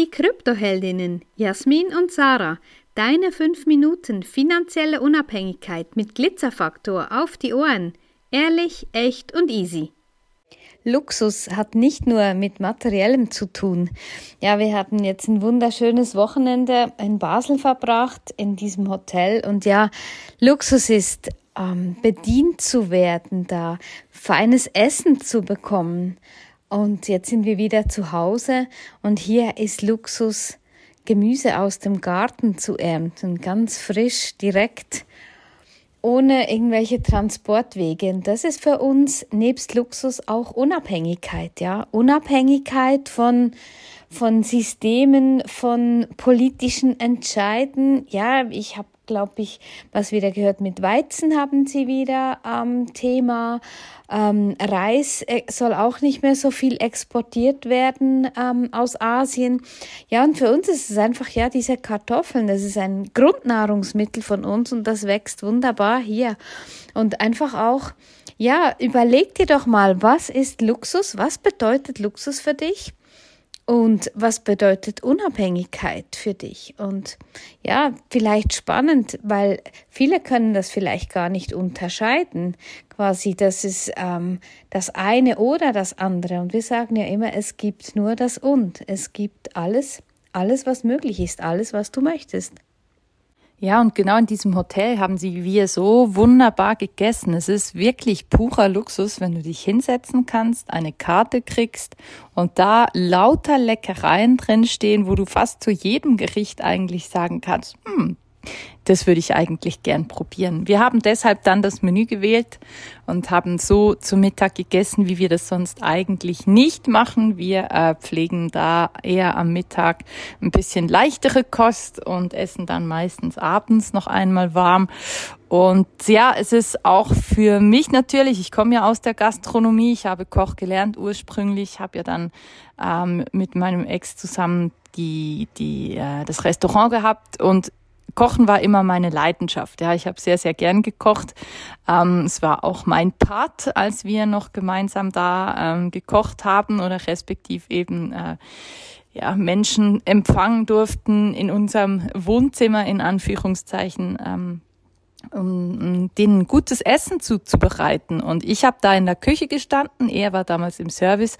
die Kryptoheldinnen Jasmin und Sarah. Deine 5 Minuten finanzielle Unabhängigkeit mit Glitzerfaktor auf die Ohren. Ehrlich, echt und easy. Luxus hat nicht nur mit materiellem zu tun. Ja, wir haben jetzt ein wunderschönes Wochenende in Basel verbracht, in diesem Hotel. Und ja, Luxus ist ähm, bedient zu werden, da feines Essen zu bekommen. Und jetzt sind wir wieder zu Hause und hier ist Luxus, Gemüse aus dem Garten zu ernten, ganz frisch, direkt ohne irgendwelche Transportwege. Und das ist für uns nebst Luxus auch Unabhängigkeit, ja. Unabhängigkeit von, von Systemen, von politischen Entscheiden. Ja, ich habe glaube ich, was wieder gehört mit Weizen haben sie wieder ähm, Thema. Ähm, Reis äh, soll auch nicht mehr so viel exportiert werden ähm, aus Asien. Ja, und für uns ist es einfach, ja, diese Kartoffeln, das ist ein Grundnahrungsmittel von uns und das wächst wunderbar hier. Und einfach auch, ja, überleg dir doch mal, was ist Luxus? Was bedeutet Luxus für dich? Und was bedeutet Unabhängigkeit für dich? Und ja, vielleicht spannend, weil viele können das vielleicht gar nicht unterscheiden. Quasi, das ist ähm, das eine oder das andere. Und wir sagen ja immer, es gibt nur das Und. Es gibt alles, alles, was möglich ist, alles, was du möchtest. Ja, und genau in diesem Hotel haben sie wir so wunderbar gegessen. Es ist wirklich purer Luxus, wenn du dich hinsetzen kannst, eine Karte kriegst und da lauter Leckereien drin stehen, wo du fast zu jedem Gericht eigentlich sagen kannst, hm, das würde ich eigentlich gern probieren. Wir haben deshalb dann das Menü gewählt und haben so zu Mittag gegessen, wie wir das sonst eigentlich nicht machen. Wir äh, pflegen da eher am Mittag ein bisschen leichtere Kost und essen dann meistens abends noch einmal warm. Und ja, es ist auch für mich natürlich, ich komme ja aus der Gastronomie, ich habe Koch gelernt ursprünglich, habe ja dann ähm, mit meinem Ex zusammen die, die, äh, das Restaurant gehabt und Kochen war immer meine Leidenschaft. Ja, ich habe sehr, sehr gern gekocht. Ähm, es war auch mein Part, als wir noch gemeinsam da ähm, gekocht haben oder respektiv eben äh, ja, Menschen empfangen durften in unserem Wohnzimmer in Anführungszeichen. Ähm, um denen gutes Essen zuzubereiten. Und ich habe da in der Küche gestanden, er war damals im Service.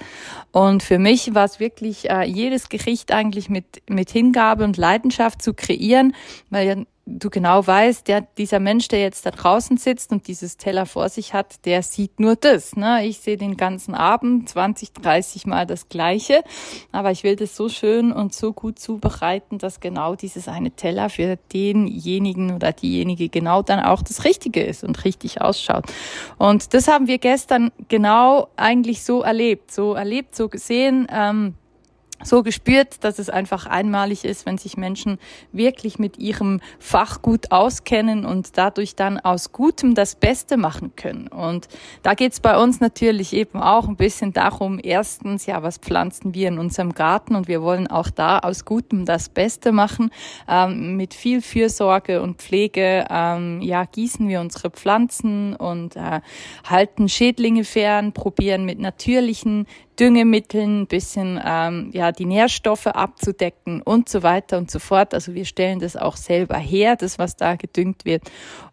Und für mich war es wirklich äh, jedes Gericht eigentlich mit, mit Hingabe und Leidenschaft zu kreieren, weil ja du genau weißt, der, dieser Mensch, der jetzt da draußen sitzt und dieses Teller vor sich hat, der sieht nur das. Ne? Ich sehe den ganzen Abend 20, 30 Mal das Gleiche, aber ich will das so schön und so gut zubereiten, dass genau dieses eine Teller für denjenigen oder diejenige genau dann auch das Richtige ist und richtig ausschaut. Und das haben wir gestern genau eigentlich so erlebt, so erlebt, so gesehen. Ähm, so gespürt, dass es einfach einmalig ist, wenn sich Menschen wirklich mit ihrem Fach gut auskennen und dadurch dann aus Gutem das Beste machen können. Und da geht's bei uns natürlich eben auch ein bisschen darum, erstens, ja, was pflanzen wir in unserem Garten und wir wollen auch da aus Gutem das Beste machen. Ähm, mit viel Fürsorge und Pflege, ähm, ja, gießen wir unsere Pflanzen und äh, halten Schädlinge fern, probieren mit natürlichen Düngemitteln, ein bisschen ähm, ja die Nährstoffe abzudecken und so weiter und so fort. Also wir stellen das auch selber her, das was da gedüngt wird.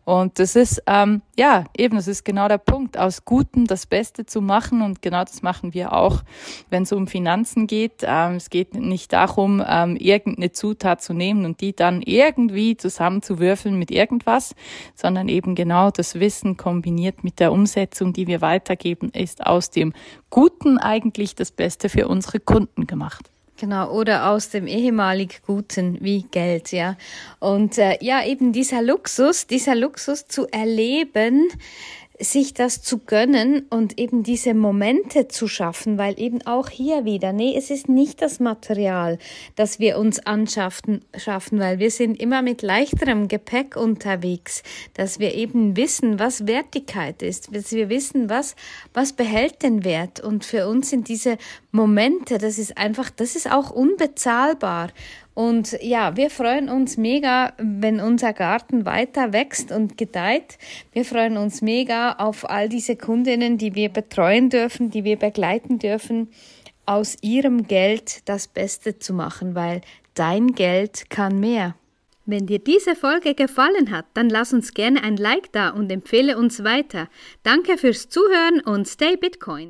Und das ist, ähm, ja, eben, das ist genau der Punkt, aus Gutem das Beste zu machen. Und genau das machen wir auch, wenn es um Finanzen geht. Ähm, es geht nicht darum, ähm, irgendeine Zutat zu nehmen und die dann irgendwie zusammenzuwürfeln mit irgendwas, sondern eben genau das Wissen kombiniert mit der Umsetzung, die wir weitergeben, ist aus dem Guten eigentlich das Beste für unsere Kunden gemacht. Genau, oder aus dem ehemalig Guten wie Geld, ja. Und äh, ja, eben dieser Luxus, dieser Luxus zu erleben, sich das zu gönnen und eben diese Momente zu schaffen, weil eben auch hier wieder, nee, es ist nicht das Material, das wir uns anschaffen, schaffen, weil wir sind immer mit leichterem Gepäck unterwegs, dass wir eben wissen, was Wertigkeit ist, dass wir wissen, was, was behält den Wert. Und für uns sind diese Momente, das ist einfach, das ist auch unbezahlbar und ja, wir freuen uns mega, wenn unser Garten weiter wächst und gedeiht. Wir freuen uns mega auf all diese Kundinnen, die wir betreuen dürfen, die wir begleiten dürfen. aus ihrem Geld das Beste zu machen, weil dein Geld kann mehr. Wenn dir diese Folge gefallen hat, dann lass uns gerne ein Like da und empfehle uns weiter. Danke fürs Zuhören und stay Bitcoin.